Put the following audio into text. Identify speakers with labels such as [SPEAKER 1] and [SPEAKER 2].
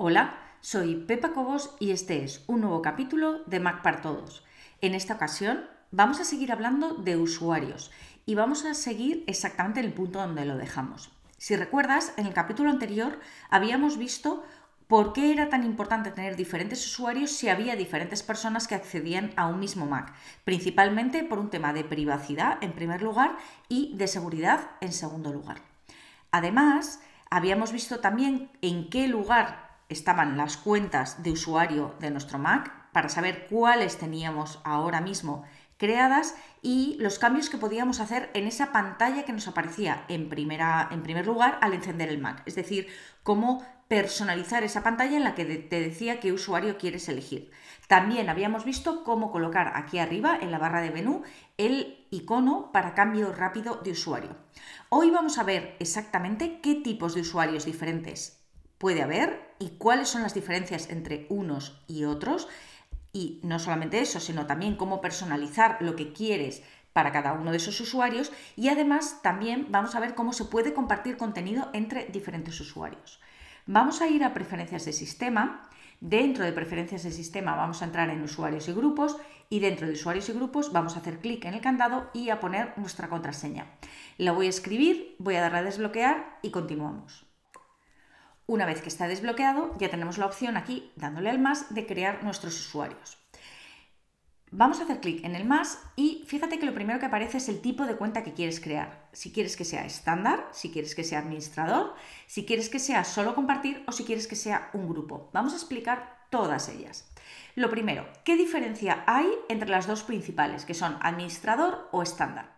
[SPEAKER 1] Hola, soy Pepa Cobos y este es un nuevo capítulo de Mac para Todos. En esta ocasión vamos a seguir hablando de usuarios y vamos a seguir exactamente en el punto donde lo dejamos. Si recuerdas, en el capítulo anterior habíamos visto por qué era tan importante tener diferentes usuarios si había diferentes personas que accedían a un mismo Mac, principalmente por un tema de privacidad en primer lugar y de seguridad en segundo lugar. Además, habíamos visto también en qué lugar estaban las cuentas de usuario de nuestro Mac para saber cuáles teníamos ahora mismo creadas y los cambios que podíamos hacer en esa pantalla que nos aparecía en, primera, en primer lugar al encender el Mac. Es decir, cómo personalizar esa pantalla en la que te decía qué usuario quieres elegir. También habíamos visto cómo colocar aquí arriba en la barra de menú el icono para cambio rápido de usuario. Hoy vamos a ver exactamente qué tipos de usuarios diferentes puede haber y cuáles son las diferencias entre unos y otros. Y no solamente eso, sino también cómo personalizar lo que quieres para cada uno de esos usuarios y además también vamos a ver cómo se puede compartir contenido entre diferentes usuarios. Vamos a ir a preferencias de sistema. Dentro de preferencias de sistema vamos a entrar en usuarios y grupos y dentro de usuarios y grupos vamos a hacer clic en el candado y a poner nuestra contraseña. La voy a escribir, voy a darle a desbloquear y continuamos. Una vez que está desbloqueado, ya tenemos la opción aquí, dándole al más, de crear nuestros usuarios. Vamos a hacer clic en el más y fíjate que lo primero que aparece es el tipo de cuenta que quieres crear. Si quieres que sea estándar, si quieres que sea administrador, si quieres que sea solo compartir o si quieres que sea un grupo. Vamos a explicar todas ellas. Lo primero, ¿qué diferencia hay entre las dos principales, que son administrador o estándar?